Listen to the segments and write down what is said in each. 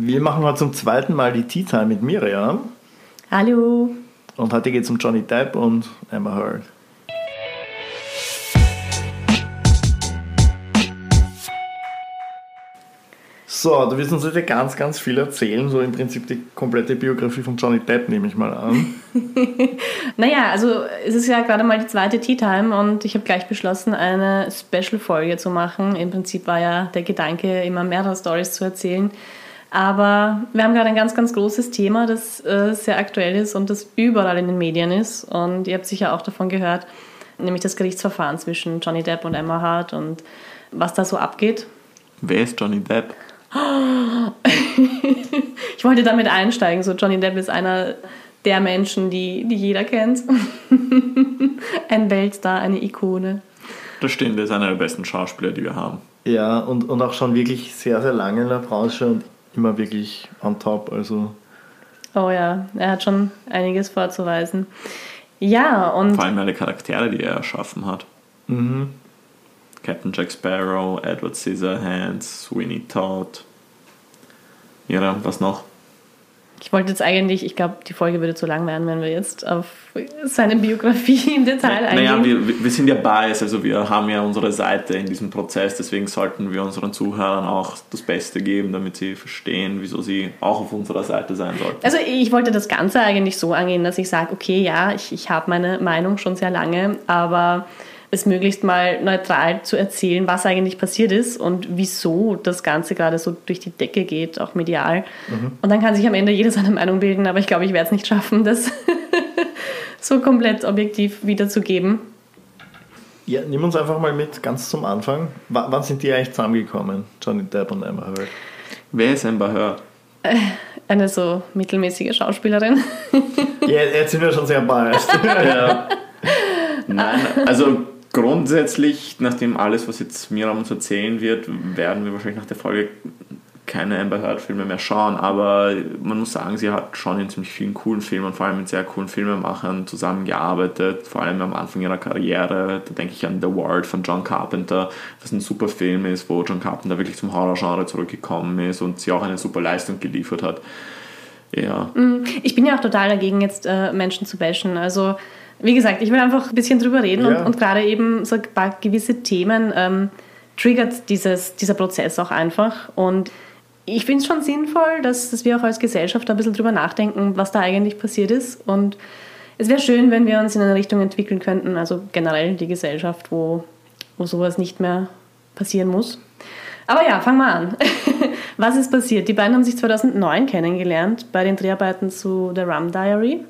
Wir machen heute zum zweiten Mal die Tea Time mit Miriam. Hallo. Und heute geht es um Johnny Depp und Amber Heard. So, du wirst uns heute ganz, ganz viel erzählen, so im Prinzip die komplette Biografie von Johnny Depp, nehme ich mal an. naja, also es ist ja gerade mal die zweite Tea Time und ich habe gleich beschlossen, eine Special-Folge zu machen. Im Prinzip war ja der Gedanke, immer mehrere Stories zu erzählen. Aber wir haben gerade ein ganz, ganz großes Thema, das äh, sehr aktuell ist und das überall in den Medien ist. Und ihr habt sicher auch davon gehört, nämlich das Gerichtsverfahren zwischen Johnny Depp und Emma Hart und was da so abgeht. Wer ist Johnny Depp? ich wollte damit einsteigen. So, Johnny Depp ist einer der Menschen, die, die jeder kennt. Ein Weltstar, eine Ikone. Das stimmt, er ist einer der besten Schauspieler, die wir haben. Ja, und, und auch schon wirklich sehr, sehr lange in der Branche und immer wirklich on top. Also. Oh ja, er hat schon einiges vorzuweisen. Ja, und. Vor allem alle Charaktere, die er erschaffen hat. Mhm. Captain Jack Sparrow, Edward Scissorhands, Sweeney Todd. Ja, was noch? Ich wollte jetzt eigentlich, ich glaube, die Folge würde zu lang werden, wenn wir jetzt auf seine Biografie im Detail eingehen. Naja, wir, wir sind ja biased, also wir haben ja unsere Seite in diesem Prozess, deswegen sollten wir unseren Zuhörern auch das Beste geben, damit sie verstehen, wieso sie auch auf unserer Seite sein sollten. Also ich wollte das Ganze eigentlich so angehen, dass ich sage, okay, ja, ich, ich habe meine Meinung schon sehr lange, aber es möglichst mal neutral zu erzählen, was eigentlich passiert ist und wieso das Ganze gerade so durch die Decke geht, auch medial. Mhm. Und dann kann sich am Ende jeder seine Meinung bilden, aber ich glaube, ich werde es nicht schaffen, das so komplett objektiv wiederzugeben. Ja, nimm uns einfach mal mit, ganz zum Anfang. W wann sind die eigentlich zusammengekommen, Johnny Depp und Amber Heard? Wer ist Amber Heard? Äh, eine so mittelmäßige Schauspielerin. ja, jetzt sind wir schon sehr biased. ja. Nein, also grundsätzlich, nachdem alles, was jetzt Miriam uns erzählen wird, werden wir wahrscheinlich nach der Folge keine Amber Heard Filme mehr schauen, aber man muss sagen, sie hat schon in ziemlich vielen coolen Filmen, vor allem mit sehr coolen Filmemachern zusammengearbeitet, vor allem am Anfang ihrer Karriere, da denke ich an The Ward von John Carpenter, was ein super Film ist, wo John Carpenter wirklich zum Horrorgenre zurückgekommen ist und sie auch eine super Leistung geliefert hat. Ja. Mm, ich bin ja auch total dagegen, jetzt äh, Menschen zu bashen, also wie gesagt, ich will einfach ein bisschen drüber reden ja. und, und gerade eben so ein paar gewisse Themen ähm, triggert dieses, dieser Prozess auch einfach. Und ich finde es schon sinnvoll, dass, dass wir auch als Gesellschaft ein bisschen drüber nachdenken, was da eigentlich passiert ist. Und es wäre schön, wenn wir uns in eine Richtung entwickeln könnten, also generell die Gesellschaft, wo, wo sowas nicht mehr passieren muss. Aber ja, fangen wir an. Was ist passiert? Die beiden haben sich 2009 kennengelernt bei den Dreharbeiten zu The Rum Diary.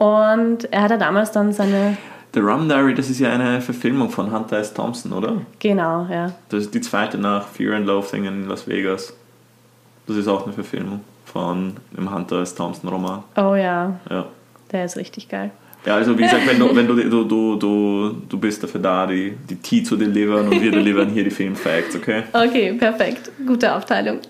Und er hat ja damals dann seine. The Rum Diary, das ist ja eine Verfilmung von Hunter S. Thompson, oder? Genau, ja. Das ist die zweite nach Fear and Loathing in Las Vegas. Das ist auch eine Verfilmung von dem Hunter S. Thompson Roman. Oh ja. Ja. Der ist richtig geil. Ja, also wie gesagt, wenn du, wenn du, du, du, du, du bist dafür da, die, die Tea zu delivern und wir delivern hier die Filmfacts, okay? Okay, perfekt. Gute Aufteilung.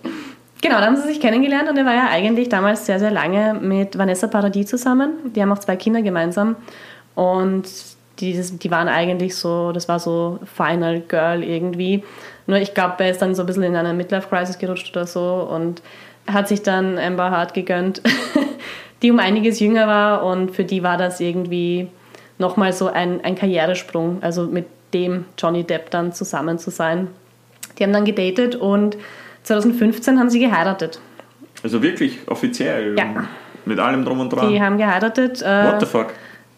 Genau, da haben sie sich kennengelernt und er war ja eigentlich damals sehr, sehr lange mit Vanessa Paradis zusammen. Die haben auch zwei Kinder gemeinsam und die, die waren eigentlich so, das war so Final Girl irgendwie. Nur ich glaube, er ist dann so ein bisschen in eine Midlife-Crisis gerutscht oder so und hat sich dann Amber Hart gegönnt, die um einiges jünger war und für die war das irgendwie nochmal so ein, ein Karrieresprung, also mit dem Johnny Depp dann zusammen zu sein. Die haben dann gedatet und 2015 haben sie geheiratet. Also wirklich offiziell? Ja. Mit allem drum und dran? Die haben geheiratet. Äh, What the fuck?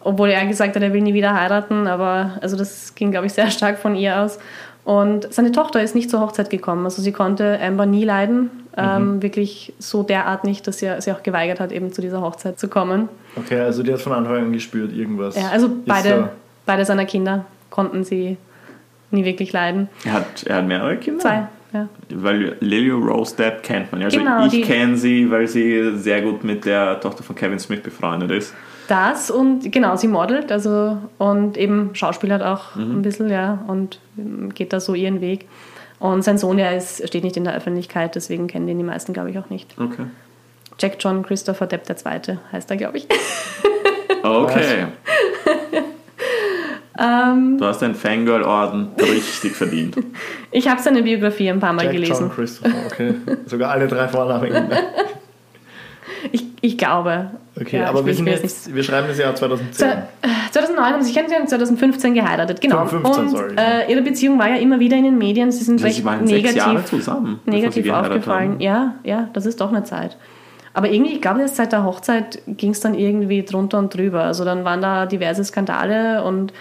Obwohl er gesagt hat, er will nie wieder heiraten, aber also das ging, glaube ich, sehr stark von ihr aus. Und seine Tochter ist nicht zur Hochzeit gekommen. Also sie konnte Amber nie leiden. Ähm, mhm. wirklich so derart nicht, dass sie sie auch geweigert hat, eben zu dieser Hochzeit zu kommen. Okay, also die hat von Anfang an gespürt, irgendwas. Ja, also beide, beide seiner Kinder konnten sie nie wirklich leiden. Er hat, er hat mehrere Kinder? Zwei. Ja. Weil Lily Rose Depp kennt man ja. Also genau, ich kenne sie, weil sie sehr gut mit der Tochter von Kevin Smith befreundet ist. Das und genau, sie modelt also und eben Schauspielert auch mhm. ein bisschen, ja, und geht da so ihren Weg. Und sein Sohn, ja, ist, steht nicht in der Öffentlichkeit, deswegen kennen den die meisten, glaube ich, auch nicht. Okay. Jack John Christopher Depp II. heißt er, glaube ich. Okay. Ähm, du hast deinen Fangirl-Orden richtig verdient. Ich habe seine Biografie ein paar Mal Jack gelesen. John Christopher, okay. Sogar alle drei Vornamen. Ich, ich glaube. Okay, Ja, aber ich wir, sind jetzt, wir schreiben das Jahr 2010. Äh, 2009 haben sie sich kennengelernt, 2015 geheiratet, genau. 2015, und sorry. äh, ihre Beziehung war ja immer wieder in den Medien. Sie sind Also sie recht waren sechs Jahre negativ, zusammen. sie negativ aufgefallen. haben. Ja, ja, das ist doch eine Zeit. Aber irgendwie, ich glaube, erst seit der Hochzeit ging es dann irgendwie drunter und drüber. Also dann waren da diverse Skandale und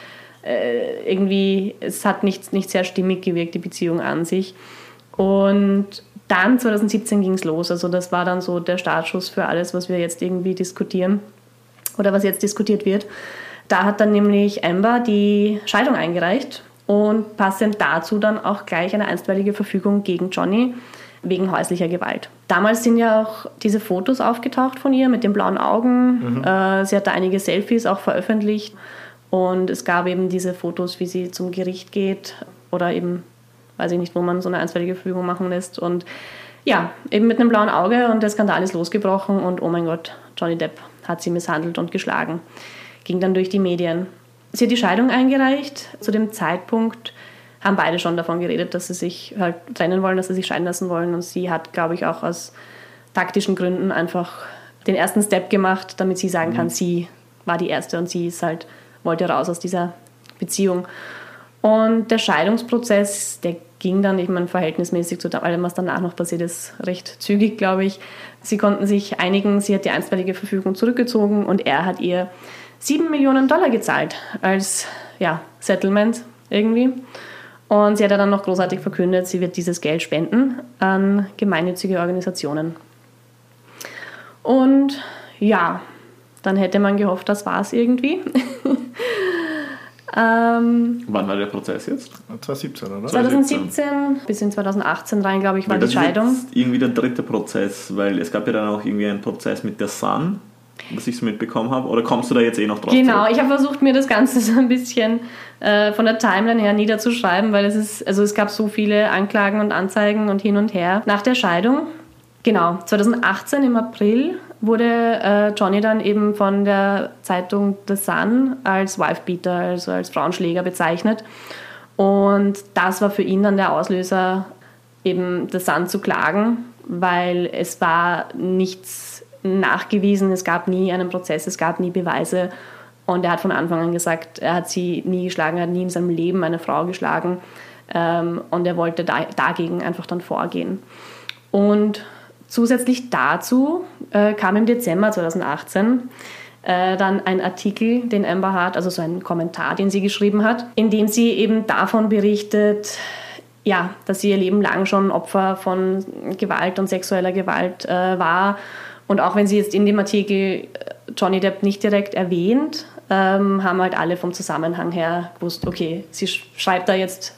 äh, irgendwie, es hat nicht, nicht sehr stimmig gewirkt, die Beziehung an sich. Und dann 2017 ging es los. Also das war dann so der Startschuss für alles, was wir jetzt irgendwie diskutieren oder was jetzt diskutiert wird. Da hat dann nämlich Amber die Scheidung eingereicht und passend dazu dann auch gleich eine einstweilige Verfügung gegen Johnny wegen häuslicher Gewalt. Damals sind ja auch diese Fotos aufgetaucht von ihr mit den blauen Augen. Äh, sie hatte einige Selfies auch veröffentlicht und es gab eben diese Fotos, wie sie zum Gericht geht oder eben, weiß ich nicht, wo man so eine einstweilige Verfügung machen lässt. Und ja, eben mit einem blauen Auge und der Skandal ist losgebrochen und oh mein Gott, Johnny Depp hat sie misshandelt und geschlagen. Ging dann durch die Medien. Sie hat die Scheidung eingereicht. Zu dem Zeitpunkt haben beide schon davon geredet, dass sie sich halt trennen wollen, dass sie sich scheiden lassen wollen. Und sie hat, glaube ich, auch aus taktischen Gründen einfach den ersten Step gemacht, damit sie sagen kann, sie war die Erste und sie ist halt, wollte raus aus dieser Beziehung. Und der Scheidungsprozess, der ging dann, ich meine, verhältnismäßig zu allem, was danach noch passiert ist, recht zügig, glaube ich. Sie konnten sich einigen, sie hat die einstweilige Verfügung zurückgezogen und er hat ihr 7 Millionen Dollar gezahlt als ja, Settlement irgendwie. Und sie hat dann noch großartig verkündet, sie wird dieses Geld spenden an gemeinnützige Organisationen. Und ja, dann hätte man gehofft, das war's irgendwie. ähm, Wann war der Prozess jetzt? 2017, oder? 2017 bis in 2018 rein, glaube ich, war Weil die das Scheidung. ist jetzt irgendwie der dritte Prozess, weil es gab ja dann auch irgendwie einen Prozess mit der Sun, was ich so mitbekommen habe. Oder kommst du da jetzt eh noch drauf? Genau, zurück? ich habe versucht, mir das Ganze so ein bisschen äh, von der Timeline her niederzuschreiben, weil es ist, also es gab so viele Anklagen und Anzeigen und hin und her. Nach der Scheidung, genau, 2018 im April wurde äh, Johnny dann eben von der Zeitung The Sun als Wifebeater, also als Frauenschläger bezeichnet. Und das war für ihn dann der Auslöser, eben The Sun zu klagen, weil es war nichts nachgewiesen, es gab nie einen Prozess, es gab nie Beweise. Und er hat von Anfang an gesagt, er hat sie nie geschlagen, er hat nie in seinem Leben eine Frau geschlagen. Ähm, und er wollte da, dagegen einfach dann vorgehen. Und zusätzlich dazu äh, kam im Dezember 2018 äh, dann ein Artikel, den Amber Hart, also so ein Kommentar, den sie geschrieben hat, in dem sie eben davon berichtet, ja, dass sie ihr Leben lang schon Opfer von Gewalt und sexueller Gewalt äh, war. Und auch wenn sie jetzt in dem Artikel äh, Johnny Depp nicht direkt erwähnt, ähm, haben halt alle vom Zusammenhang her gewusst, okay, sie sch schreibt da jetzt,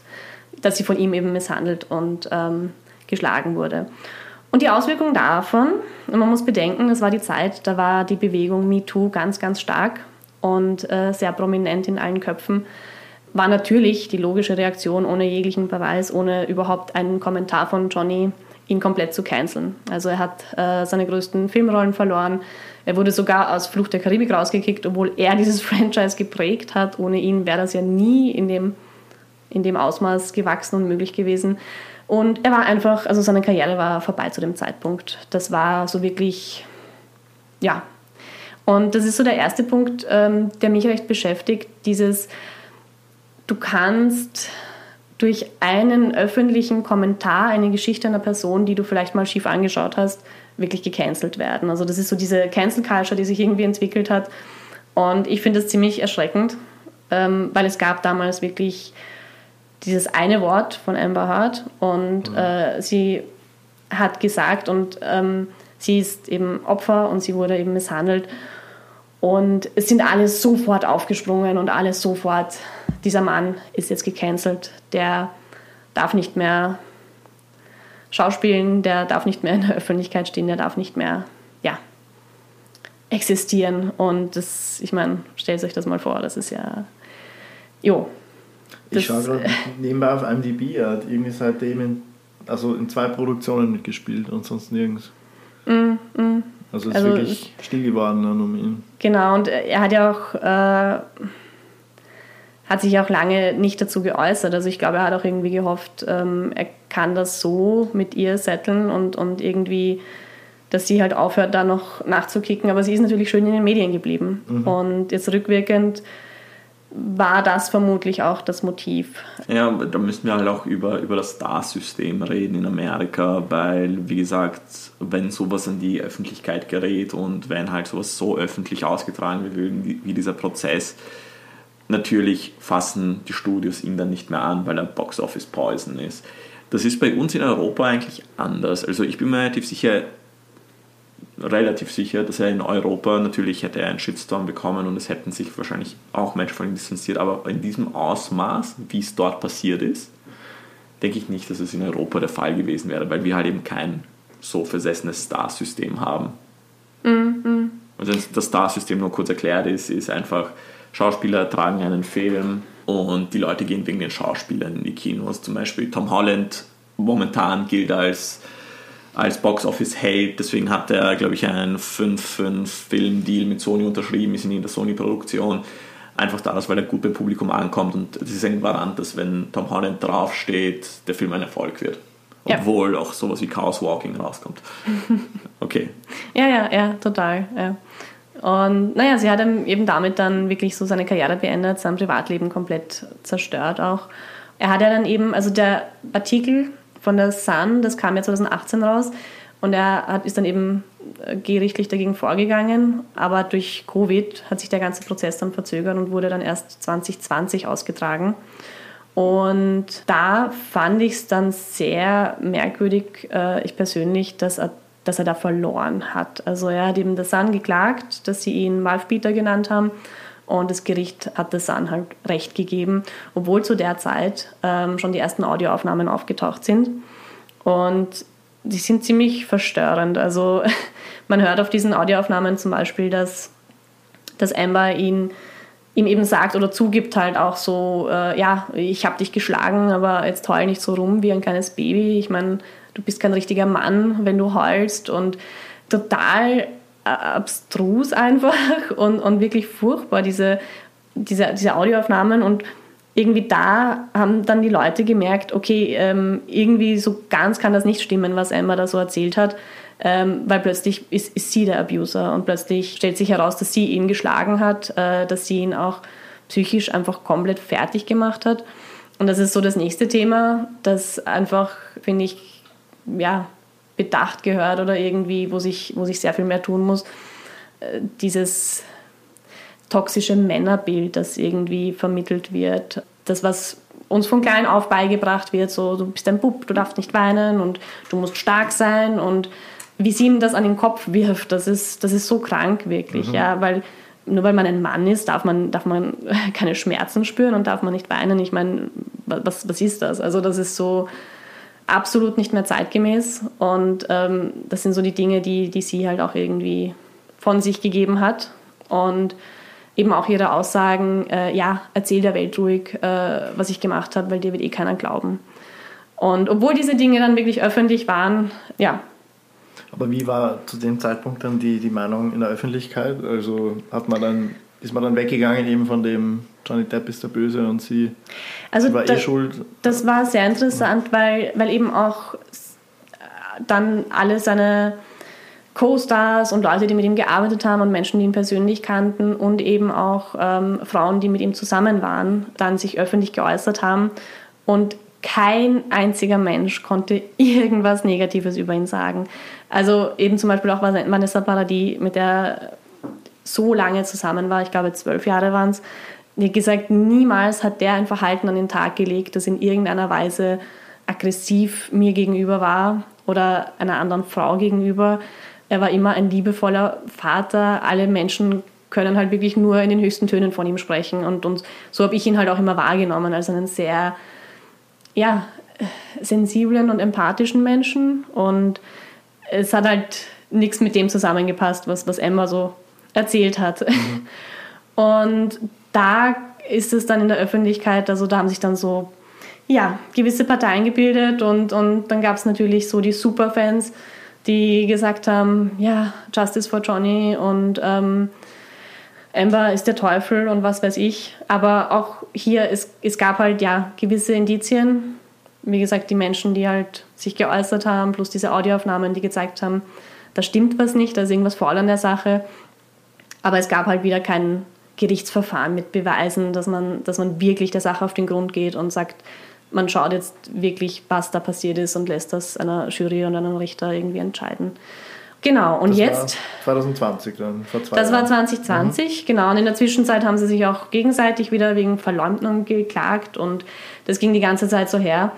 dass sie von ihm eben misshandelt und ähm, geschlagen wurde. Und die Auswirkungen davon, und man muss bedenken, es war die Zeit, da war die Bewegung MeToo ganz, ganz stark und äh, sehr prominent in allen Köpfen, war natürlich die logische Reaktion ohne jeglichen Beweis, ohne überhaupt einen Kommentar von Johnny, ihn komplett zu canceln. Also er hat äh, seine größten Filmrollen verloren. Er wurde sogar aus Flucht der Karibik rausgekickt, obwohl er dieses Franchise geprägt hat. Ohne ihn wäre das ja nie in dem, in dem Ausmaß gewachsen und möglich gewesen. Und er war einfach, also seine Karriere war vorbei zu dem Zeitpunkt. Das war so wirklich, ja. Und das ist so der erste Punkt, ähm, der mich recht beschäftigt, dieses, du kannst durch einen öffentlichen Kommentar eine Geschichte einer Person, die du vielleicht mal schief angeschaut hast, wirklich gecancelt werden. Also das ist so diese Cancel Culture, die sich irgendwie entwickelt hat. Und ich finde das ziemlich erschreckend, ähm, weil es gab damals wirklich dieses eine Wort von Amber Hart und mhm. äh, sie hat gesagt und ähm, sie ist eben Opfer und sie wurde eben misshandelt. Und es sind alle sofort aufgesprungen und alle sofort, dieser Mann ist jetzt gecancelt, der darf nicht mehr schauspielen, der darf nicht mehr in der Öffentlichkeit stehen, der darf nicht mehr, ja, existieren. Und das, ich meine, stellt euch das mal vor, das ist ja, jo, ich schaue gerade nebenbei auf IMDb, er hat irgendwie seitdem in, also in zwei Produktionen mitgespielt und sonst nirgends. Mm, mm. Also ist also, wirklich still geworden dann um ihn. Genau, und er hat ja auch, äh, hat sich auch lange nicht dazu geäußert. Also ich glaube, er hat auch irgendwie gehofft, ähm, er kann das so mit ihr setteln und, und irgendwie, dass sie halt aufhört, da noch nachzukicken. Aber sie ist natürlich schön in den Medien geblieben. Mhm. Und jetzt rückwirkend war das vermutlich auch das Motiv. Ja, da müssen wir halt auch über, über das Star-System reden in Amerika, weil, wie gesagt, wenn sowas an die Öffentlichkeit gerät und wenn halt sowas so öffentlich ausgetragen wird wie, dieser Prozess, natürlich fassen die Studios ihn dann nicht mehr an, weil er Box Office Poison ist. Das ist bei uns in Europa eigentlich anders. Also ich bin mir relativ sicher, relativ sicher, dass er in Europa natürlich hätte er einen Shitstorm bekommen und es hätten sich wahrscheinlich auch Menschen von ihm distanziert, aber in diesem Ausmaß, wie es dort passiert ist, denke ich nicht, dass es in Europa der Fall gewesen wäre, weil wir halt eben kein so versessenes Star-System haben. Mhm. Also das Star-System nur kurz erklärt ist, ist einfach, Schauspieler tragen einen Film und die Leute gehen wegen den Schauspielern in die Kinos. Zum Beispiel Tom Holland momentan gilt als als Box-Office-Held. Deswegen hat er, glaube ich, einen 5-5-Film-Deal mit Sony unterschrieben, ist in der Sony-Produktion. Einfach daraus, weil er gut beim Publikum ankommt. Und es ist ein Garant, dass wenn Tom Holland draufsteht, der Film ein Erfolg wird. Obwohl ja. auch sowas wie Chaos Walking rauskommt. Okay. ja, ja, ja, total. Ja. Und naja, sie hat eben damit dann wirklich so seine Karriere beendet, sein Privatleben komplett zerstört auch. Er hat ja dann eben, also der Artikel von der Sun, das kam ja 2018 raus. Und er hat, ist dann eben äh, gerichtlich dagegen vorgegangen, aber durch Covid hat sich der ganze Prozess dann verzögert und wurde dann erst 2020 ausgetragen. Und da fand ich es dann sehr merkwürdig, äh, ich persönlich, dass er, dass er da verloren hat. Also er hat eben der Sun geklagt, dass sie ihn Malfbieter genannt haben und das Gericht hat der Sun halt recht gegeben, obwohl zu der Zeit ähm, schon die ersten Audioaufnahmen aufgetaucht sind. Und die sind ziemlich verstörend. Also man hört auf diesen Audioaufnahmen zum Beispiel, dass, dass Amber ihn, ihm eben sagt oder zugibt halt auch so, äh, ja, ich habe dich geschlagen, aber jetzt heul nicht so rum wie ein kleines Baby. Ich meine, du bist kein richtiger Mann, wenn du heulst und total abstrus einfach und, und wirklich furchtbar, diese, diese, diese Audioaufnahmen. Und irgendwie da haben dann die Leute gemerkt, okay, ähm, irgendwie so ganz kann das nicht stimmen, was Emma da so erzählt hat. Ähm, weil plötzlich ist, ist sie der Abuser und plötzlich stellt sich heraus, dass sie ihn geschlagen hat, äh, dass sie ihn auch psychisch einfach komplett fertig gemacht hat. Und das ist so das nächste Thema, das einfach, finde ich, ja, bedacht gehört oder irgendwie, wo sich, wo sich sehr viel mehr tun muss. Äh, dieses toxische Männerbild, das irgendwie vermittelt wird. Das, was uns von klein auf beigebracht wird, so du bist ein Bub, du darfst nicht weinen und du musst stark sein und wie sie ihm das an den Kopf wirft, das ist, das ist so krank wirklich, mhm. ja, weil nur weil man ein Mann ist, darf man, darf man keine Schmerzen spüren und darf man nicht weinen. Ich meine, was, was ist das? Also das ist so, absolut nicht mehr zeitgemäß. Und ähm, das sind so die Dinge, die, die sie halt auch irgendwie von sich gegeben hat. Und eben auch ihre Aussagen, äh, ja, erzähl der Welt ruhig, äh, was ich gemacht habe, weil dir wird eh keiner glauben. Und obwohl diese Dinge dann wirklich öffentlich waren, ja. Aber wie war zu dem Zeitpunkt dann die, die Meinung in der Öffentlichkeit? Also hat man dann ist man dann weggegangen eben von dem Johnny Depp ist der Böse und sie, also sie war da, eh schuld. Das war sehr interessant, weil, weil eben auch dann alle seine Co-Stars und Leute, die mit ihm gearbeitet haben und Menschen, die ihn persönlich kannten und eben auch ähm, Frauen, die mit ihm zusammen waren, dann sich öffentlich geäußert haben und kein einziger Mensch konnte irgendwas Negatives über ihn sagen. Also eben zum Beispiel auch Vanessa Paradis, mit der so lange zusammen war, ich glaube zwölf Jahre waren es, wie gesagt, niemals hat der ein Verhalten an den Tag gelegt, das in irgendeiner Weise aggressiv mir gegenüber war oder einer anderen Frau gegenüber. Er war immer ein liebevoller Vater. Alle Menschen können halt wirklich nur in den höchsten Tönen von ihm sprechen. Und, und so habe ich ihn halt auch immer wahrgenommen als einen sehr ja, sensiblen und empathischen Menschen. Und es hat halt nichts mit dem zusammengepasst, was, was Emma so erzählt hat. Mhm. Und da ist es dann in der Öffentlichkeit, also da haben sich dann so ja, gewisse Parteien gebildet und, und dann gab es natürlich so die Superfans, die gesagt haben, ja, Justice for Johnny und ähm, Amber ist der Teufel und was weiß ich. Aber auch hier, es, es gab halt ja gewisse Indizien. Wie gesagt, die Menschen, die halt sich geäußert haben, plus diese Audioaufnahmen, die gezeigt haben, da stimmt was nicht, da ist irgendwas faul an der Sache. Aber es gab halt wieder keinen Gerichtsverfahren mit Beweisen, dass man, dass man wirklich der Sache auf den Grund geht und sagt, man schaut jetzt wirklich, was da passiert ist und lässt das einer Jury und einem Richter irgendwie entscheiden. Genau, und das jetzt. 2020 dann, vor zwei Das Jahren. war 2020, mhm. genau. Und in der Zwischenzeit haben sie sich auch gegenseitig wieder wegen Verleumdung geklagt und das ging die ganze Zeit so her,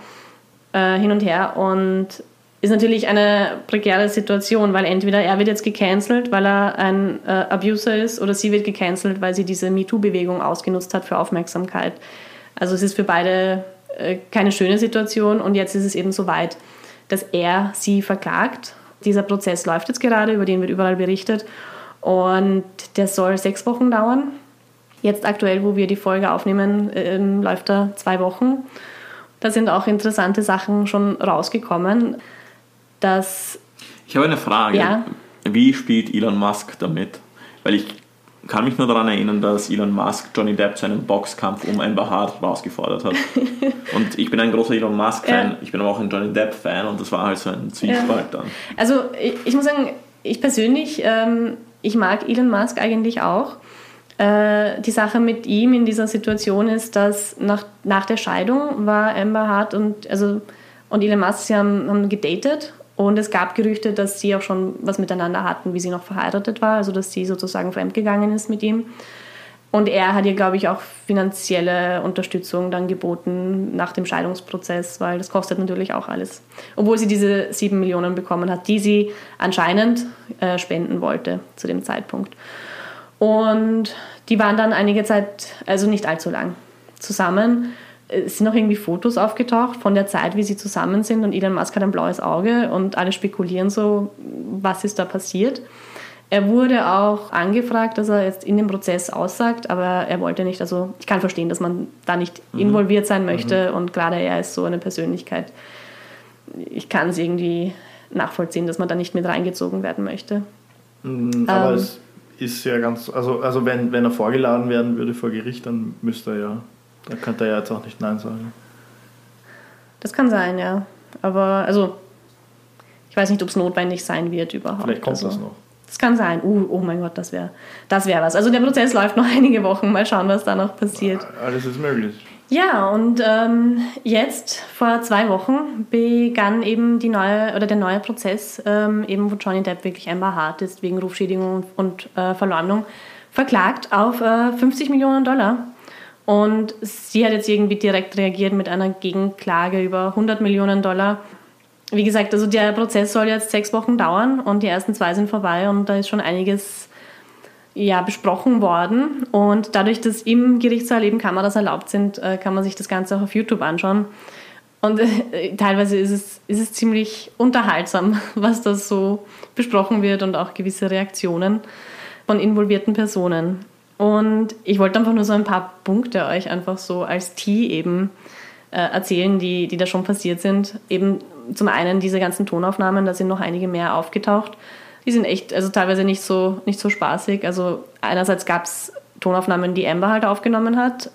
äh, hin und her. Und ist natürlich eine prekäre Situation, weil entweder er wird jetzt gecancelt, weil er ein äh, Abuser ist, oder sie wird gecancelt, weil sie diese MeToo-Bewegung ausgenutzt hat für Aufmerksamkeit. Also es ist für beide äh, keine schöne Situation und jetzt ist es eben so weit, dass er sie verklagt. Dieser Prozess läuft jetzt gerade, über den wird überall berichtet und der soll sechs Wochen dauern. Jetzt aktuell, wo wir die Folge aufnehmen, äh, läuft er zwei Wochen. Da sind auch interessante Sachen schon rausgekommen dass. Ich habe eine Frage. Ja? Wie spielt Elon Musk damit? Weil ich kann mich nur daran erinnern, dass Elon Musk Johnny Depp zu einem Boxkampf um Amber Hart herausgefordert hat. und ich bin ein großer Elon Musk-Fan, ja. ich bin aber auch ein Johnny Depp-Fan und das war halt so ein Zwiespalt ja. dann. Also ich, ich, muss sagen, ich persönlich, ähm, ich mag Elon Musk eigentlich auch. Äh, die Sache mit ihm in dieser Situation ist, dass nach, nach der Scheidung war Amber Hart und, also, und Elon Musk, sie haben, haben gedatet und es gab Gerüchte, dass sie auch schon was miteinander hatten, wie sie noch verheiratet war, also dass sie sozusagen fremdgegangen ist mit ihm. Und er hat ihr, glaube ich, auch finanzielle Unterstützung dann geboten nach dem Scheidungsprozess, weil das kostet natürlich auch alles. Obwohl sie diese sieben Millionen bekommen hat, die sie anscheinend äh, spenden wollte zu dem Zeitpunkt. Und die waren dann einige Zeit, also nicht allzu lang, zusammen es sind auch irgendwie Fotos aufgetaucht von der Zeit, wie sie zusammen sind und Elon Musk hat ein blaues Auge und alle spekulieren so, was ist da passiert. Er wurde auch angefragt, dass er jetzt in dem Prozess aussagt, aber er wollte nicht. Also ich kann verstehen, dass man da nicht mhm. involviert sein mhm. möchte mhm. und gerade er ist so eine Persönlichkeit. Ich kann es irgendwie nachvollziehen, dass man da nicht mit reingezogen werden möchte. Mhm, aber ähm, es ist ja ganz, also, also wenn, wenn er vorgeladen werden würde vor Gericht, dann müsste er ja da könnte er ja jetzt auch nicht Nein sagen. Das kann sein, ja. Aber, also, ich weiß nicht, ob es notwendig sein wird überhaupt. Vielleicht kommt also, das noch. Das kann sein. Uh, oh mein Gott, das wäre das wär was. Also der Prozess läuft noch einige Wochen. Mal schauen, was da noch passiert. Alles ist möglich. Ja, und ähm, jetzt vor zwei Wochen begann eben die neue, oder der neue Prozess, ähm, eben wo Johnny Depp wirklich Amber Hart ist, wegen Rufschädigung und, äh, Verleumdung, verklagt auf äh, 50 Millionen Dollar. Und sie hat jetzt irgendwie direkt reagiert mit einer Gegenklage über 100 Millionen Dollar. Wie gesagt, also der Prozess soll jetzt sechs Wochen dauern und die ersten zwei sind vorbei und da ist schon einiges ja, besprochen worden. Und dadurch, dass im Gerichtssaal eben Kameras erlaubt sind, äh, kann man sich das Ganze auch auf YouTube anschauen. Und äh, teilweise ist es, ist es ziemlich unterhaltsam, was da so besprochen wird und auch gewisse Reaktionen von involvierten Personen. Und ich wollte einfach nur so ein paar Punkte euch einfach so als Tee eben äh, erzählen, die, die da schon passiert sind. Eben zum einen diese ganzen Tonaufnahmen, da sind noch einige mehr aufgetaucht. Die sind echt, also teilweise nicht so, nicht so spaßig. Also einerseits gab es Tonaufnahmen, die Amber halt aufgenommen hat,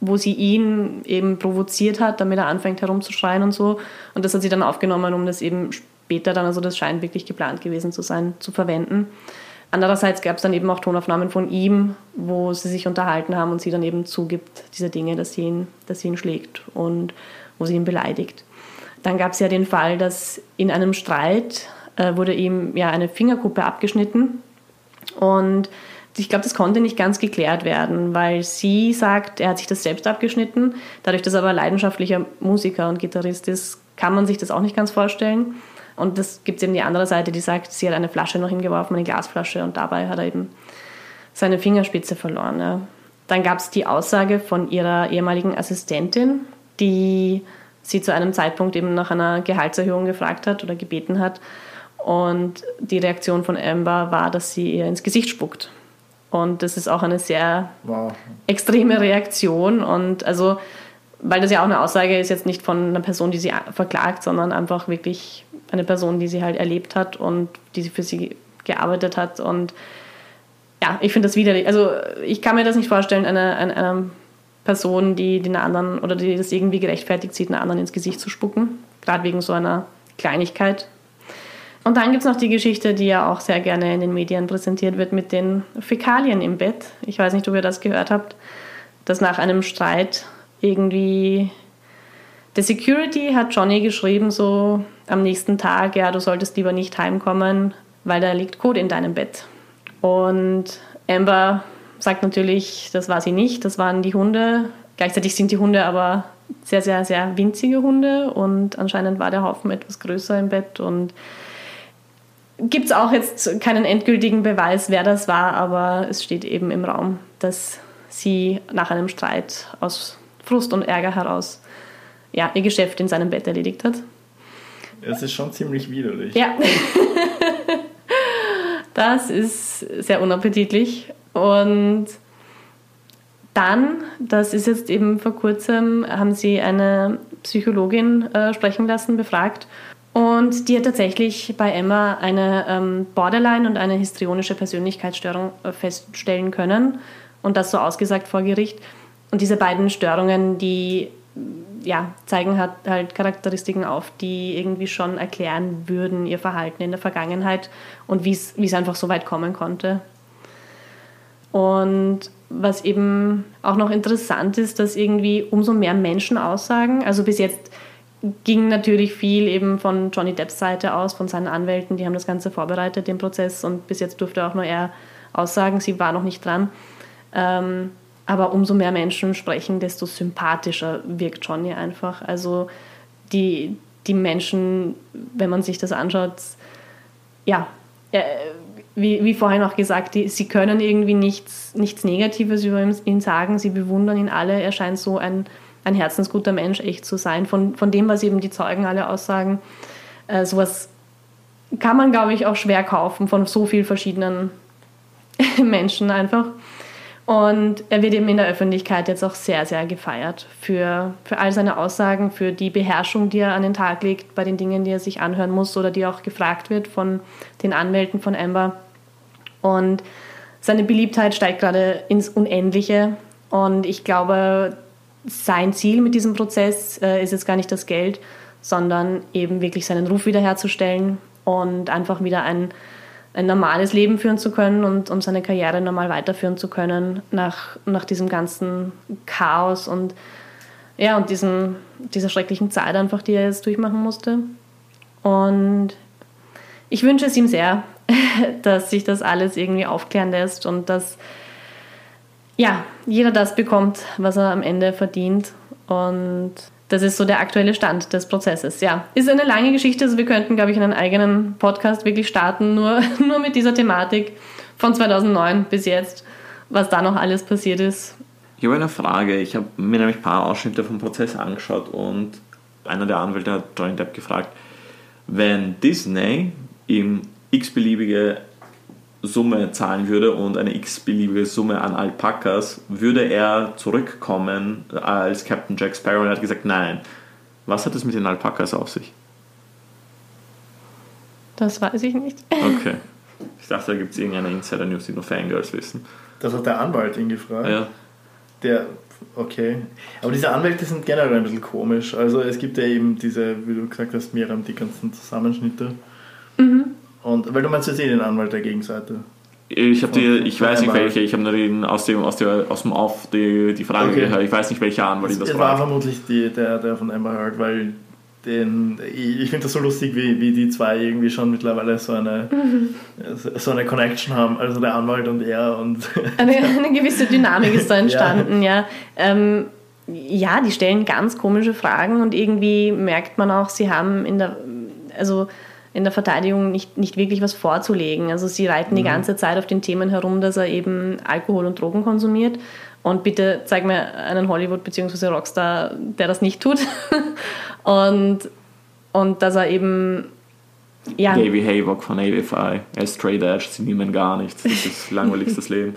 wo sie ihn eben provoziert hat, damit er anfängt herumzuschreien und so. Und das hat sie dann aufgenommen, um das eben später dann, also das scheint wirklich geplant gewesen zu sein, zu verwenden. Andererseits gab es dann eben auch Tonaufnahmen von ihm, wo sie sich unterhalten haben und sie dann eben zugibt, diese Dinge, dass sie ihn, dass sie ihn schlägt und wo sie ihn beleidigt. Dann gab es ja den Fall, dass in einem Streit äh, wurde ihm ja eine Fingerkuppe abgeschnitten und ich glaube, das konnte nicht ganz geklärt werden, weil sie sagt, er hat sich das selbst abgeschnitten. Dadurch, dass er aber leidenschaftlicher Musiker und Gitarrist ist, kann man sich das auch nicht ganz vorstellen. Und das gibt es eben die andere Seite, die sagt, sie hat eine Flasche noch hingeworfen, eine Glasflasche, und dabei hat er eben seine Fingerspitze verloren. Ja. Dann gab es die Aussage von ihrer ehemaligen Assistentin, die sie zu einem Zeitpunkt eben nach einer Gehaltserhöhung gefragt hat oder gebeten hat. Und die Reaktion von Amber war, dass sie ihr ins Gesicht spuckt. Und das ist auch eine sehr wow. extreme Reaktion. Und also, weil das ja auch eine Aussage ist, jetzt nicht von einer Person, die sie verklagt, sondern einfach wirklich eine Person, die sie halt erlebt hat und die für sie gearbeitet hat. Und ja, ich finde das widerlich. Also ich kann mir das nicht vorstellen, einer eine, eine Person, die den anderen oder die das irgendwie gerechtfertigt sieht, einer anderen ins Gesicht zu spucken. Gerade wegen so einer Kleinigkeit. Und dann gibt es noch die Geschichte, die ja auch sehr gerne in den Medien präsentiert wird, mit den Fäkalien im Bett. Ich weiß nicht, ob ihr das gehört habt, dass nach einem Streit irgendwie der Security hat Johnny geschrieben, so am nächsten Tag, ja, du solltest lieber nicht heimkommen, weil da liegt Code in deinem Bett. Und Amber sagt natürlich, das war sie nicht, das waren die Hunde. Gleichzeitig sind die Hunde aber sehr, sehr, sehr winzige Hunde und anscheinend war der Haufen etwas größer im Bett und gibt es auch jetzt keinen endgültigen Beweis, wer das war, aber es steht eben im Raum, dass sie nach einem Streit aus Frust und Ärger heraus ja, ihr Geschäft in seinem Bett erledigt hat. Es ist schon ziemlich widerlich. Ja. das ist sehr unappetitlich. Und dann, das ist jetzt eben vor kurzem, haben sie eine Psychologin äh, sprechen lassen, befragt. Und die hat tatsächlich bei Emma eine ähm, Borderline und eine histrionische Persönlichkeitsstörung äh, feststellen können. Und das so ausgesagt vor Gericht. Und diese beiden Störungen, die ja, zeigen halt, halt Charakteristiken auf, die irgendwie schon erklären würden, ihr Verhalten in der Vergangenheit und wie es einfach so weit kommen konnte. Und was eben auch noch interessant ist, dass irgendwie umso mehr Menschen aussagen, also bis jetzt ging natürlich viel eben von Johnny Depps Seite aus, von seinen Anwälten, die haben das Ganze vorbereitet, den Prozess, und bis jetzt durfte auch nur er aussagen, sie war noch nicht dran. Ähm, aber umso mehr Menschen sprechen, desto sympathischer wirkt Johnny einfach. Also die, die Menschen, wenn man sich das anschaut, ja, äh, wie, wie vorhin auch gesagt, die, sie können irgendwie nichts, nichts Negatives über ihn sagen, sie bewundern ihn alle, er scheint so ein, ein herzensguter Mensch echt zu sein, von, von dem, was eben die Zeugen alle aussagen. Äh, sowas kann man, glaube ich, auch schwer kaufen von so vielen verschiedenen Menschen einfach. Und er wird eben in der Öffentlichkeit jetzt auch sehr, sehr gefeiert für, für all seine Aussagen, für die Beherrschung, die er an den Tag legt bei den Dingen, die er sich anhören muss oder die auch gefragt wird von den Anwälten von Amber. Und seine Beliebtheit steigt gerade ins Unendliche. Und ich glaube, sein Ziel mit diesem Prozess äh, ist jetzt gar nicht das Geld, sondern eben wirklich seinen Ruf wiederherzustellen und einfach wieder ein ein normales Leben führen zu können und, und seine Karriere normal weiterführen zu können nach, nach diesem ganzen Chaos und ja, und diesen, dieser schrecklichen Zeit einfach, die er jetzt durchmachen musste. Und ich wünsche es ihm sehr, dass sich das alles irgendwie aufklären lässt und dass ja, jeder das bekommt, was er am Ende verdient. Und das ist so der aktuelle Stand des Prozesses. Ja, ist eine lange Geschichte. Also wir könnten, glaube ich, einen eigenen Podcast wirklich starten, nur, nur mit dieser Thematik von 2009 bis jetzt, was da noch alles passiert ist. Ich habe eine Frage. Ich habe mir nämlich ein paar Ausschnitte vom Prozess angeschaut und einer der Anwälte hat Johnny Depp gefragt, wenn Disney ihm x-beliebige Summe zahlen würde und eine x-beliebige Summe an Alpakas, würde er zurückkommen als Captain Jack Sparrow und er hat gesagt, nein. Was hat es mit den Alpakas auf sich? Das weiß ich nicht. Okay. Ich dachte, da gibt es irgendeine Insider-News, die nur Fangirls wissen. Das hat der Anwalt ihn gefragt. Ja. Der, okay. Aber diese Anwälte sind generell ein bisschen komisch. Also es gibt ja eben diese, wie du gesagt hast, Miriam, die ganzen Zusammenschnitte. Mhm. Und, weil du meinst jetzt eh den Anwalt der Gegenseite. Ich habe die, ich weiß nicht welche, ich habe nur den, aus, dem, aus, der, aus dem Auf die, die Frage okay. gehört, ich weiß nicht welcher Anwalt das, das war. Es war vermutlich die, der, der von Amber Heard, weil den, ich finde das so lustig, wie, wie die zwei irgendwie schon mittlerweile so eine, so eine Connection haben, also der Anwalt und er. Und eine, eine gewisse Dynamik ist da entstanden, ja. Ja. Ähm, ja, die stellen ganz komische Fragen und irgendwie merkt man auch, sie haben in der, also in der Verteidigung nicht, nicht wirklich was vorzulegen. Also sie reiten mhm. die ganze Zeit auf den Themen herum, dass er eben Alkohol und Drogen konsumiert. Und bitte zeig mir einen Hollywood- bzw. Rockstar, der das nicht tut. und, und dass er eben. Ja. Davey Haywock von AFI. Er ist straight edge, sie nehmen gar nichts. Das ist langweiligstes Leben.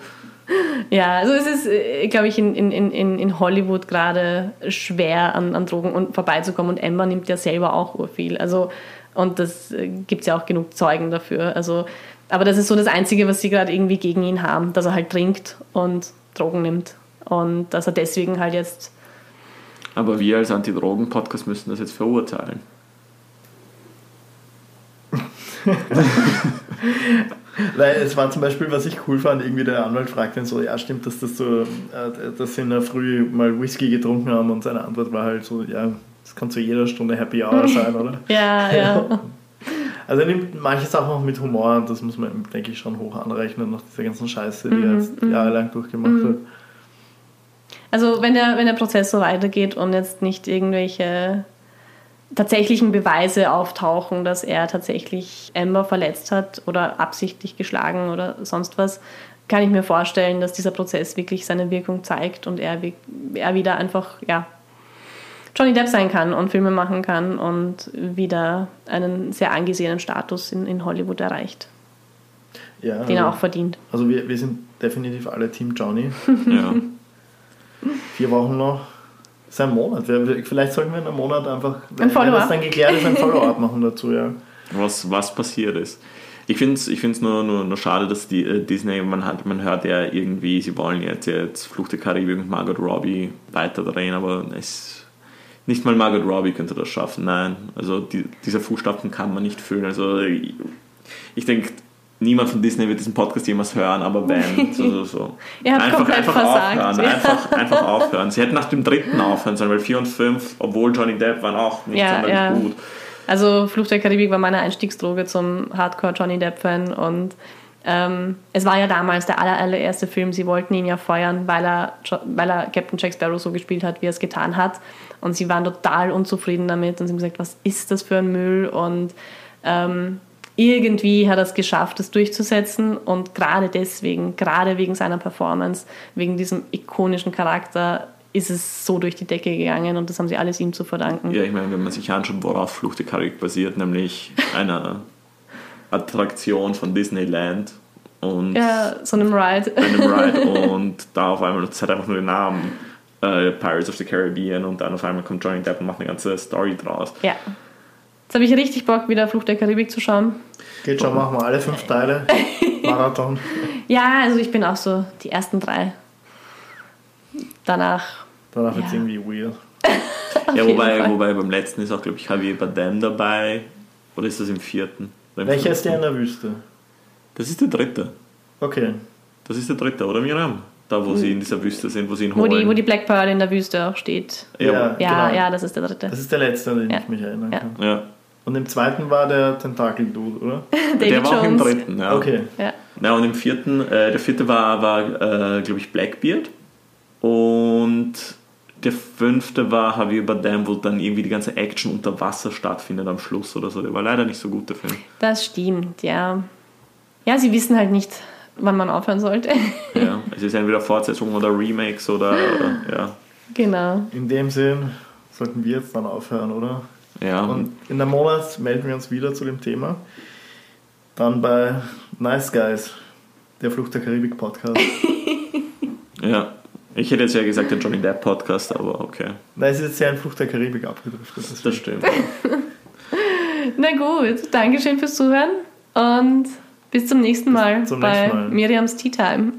Ja, also es ist, äh, glaube ich, in, in, in, in Hollywood gerade schwer an, an Drogen vorbeizukommen und Emma nimmt ja selber auch viel. Also und das äh, gibt es ja auch genug Zeugen dafür. Also aber das ist so das Einzige, was sie gerade irgendwie gegen ihn haben, dass er halt trinkt und Drogen nimmt. Und dass er deswegen halt jetzt. Aber wir als Anti-Drogen-Podcast müssen das jetzt verurteilen. Weil es war zum Beispiel, was ich cool fand, irgendwie der Anwalt fragt ihn so, ja stimmt, dass das so, äh, dass sie in der Früh mal Whisky getrunken haben und seine Antwort war halt so, ja, das kann zu jeder Stunde Happy Hour sein, oder? ja, ja. Also er nimmt manche Sachen auch mit Humor und das muss man, denke ich, schon hoch anrechnen nach dieser ganzen Scheiße, die er Mhm, jetzt jahrelang durchgemacht hat. Also wenn der, wenn der Prozess so weitergeht und jetzt nicht irgendwelche tatsächlichen Beweise auftauchen, dass er tatsächlich Amber verletzt hat oder absichtlich geschlagen oder sonst was, kann ich mir vorstellen, dass dieser Prozess wirklich seine Wirkung zeigt und er, er wieder einfach, ja, Johnny Depp sein kann und Filme machen kann und wieder einen sehr angesehenen Status in, in Hollywood erreicht, Ja, den er also, auch verdient. also wir, wir sind definitiv alle Team Johnny. Ja. Vier Wochen noch. Das ist ein Monat. Vielleicht sollten wir in einem Monat einfach, wenn, wenn Follow-up. das dann geklärt ist, ein Follow-up machen dazu, ja. was, was passiert ist. Ich finde es ich find's nur, nur, nur schade, dass die, äh, Disney, man, hat, man hört ja irgendwie, sie wollen jetzt, jetzt Fluch der Karibik und Margot Robbie weiterdrehen, aber es, nicht mal Margot Robbie könnte das schaffen. Nein, also die, diese Fußstapfen kann man nicht füllen. Also ich, ich denke, niemand von Disney wird diesen Podcast jemals hören, aber wenn, so, so, so. Ihr habt einfach, komplett einfach versagt, aufhören, ja. einfach, einfach aufhören. Sie hätten nach dem dritten aufhören sollen, weil 4 und 5, obwohl Johnny Depp waren auch nicht Ja, sonderlich ja. gut. Also Fluch der Karibik war meine Einstiegsdroge zum Hardcore Johnny Depp-Fan und ähm, es war ja damals der aller, allererste Film. Sie wollten ihn ja feuern, weil er, weil er Captain Jack Sparrow so gespielt hat, wie er es getan hat. Und sie waren total unzufrieden damit und sie haben gesagt, was ist das für ein Müll? Und ähm, irgendwie hat er es geschafft, das durchzusetzen. Und gerade deswegen, gerade wegen seiner Performance, wegen diesem ikonischen Charakter, ist es so durch die Decke gegangen und das haben sie alles ihm zu verdanken. Ja, ich meine, wenn man sich anschaut, worauf Fluch der Karibik basiert, nämlich einer Attraktion von Disneyland und Ja, so einem Ride. einem Ride und da auf einmal, das hat einfach nur den Namen äh, Pirates of the Caribbean und dann auf einmal kommt Johnny Depp und macht eine ganze Story draus. Ja. Jetzt habe ich richtig Bock, wieder Fluch der Karibik zu schauen. Geht schon, machen wir alle fünf Teile. Marathon. Ja, also ich bin auch so die ersten drei. Danach. Danach wird es Ja. irgendwie weird. Ja, wobei, wobei beim letzten ist auch, glaube ich, Javier Bardem dabei. Oder ist das im vierten? Welcher ist der in der Wüste? Das ist der dritte. Okay. Das ist der dritte, oder Miriam? Da, wo sie in dieser Wüste sind, wo sie ihn Wo holen. die, wo die Black Pearl in der Wüste auch steht. ja, Ja. Ja, Genau. ja, das ist der dritte. Das ist der letzte, an den Ja. ich mich erinnern Ja. kann. ja. Und im zweiten war der Tentakel-Dude, oder? David der war auch im Jones. dritten, ja. Okay. Ja. Ja, und im vierten, äh, der vierte war, war äh, glaube ich, Blackbeard. Und der fünfte war Javier Bardem, wo dann irgendwie die ganze Action unter Wasser stattfindet am Schluss oder so. Der war leider nicht so gut, der Film. Das stimmt, ja. Ja, sie wissen halt nicht, wann man aufhören sollte. Ja, es ist entweder Fortsetzung oder Remakes oder, äh, ja. genau. In dem Sinn sollten wir jetzt dann aufhören, oder? Ja, Und in einem Monat melden wir uns wieder zu dem Thema. Dann bei Nice Guys, der Flucht der Karibik Podcast. ja. Ich hätte jetzt ja gesagt, der Johnny Depp Podcast, aber okay. Nein, es ist jetzt sehr in Flucht der Karibik abgedriftet. deswegen. Das stimmt. Na gut, Dankeschön fürs Zuhören und bis zum nächsten Mal zum bei nächsten Mal. Miriams Tea Time.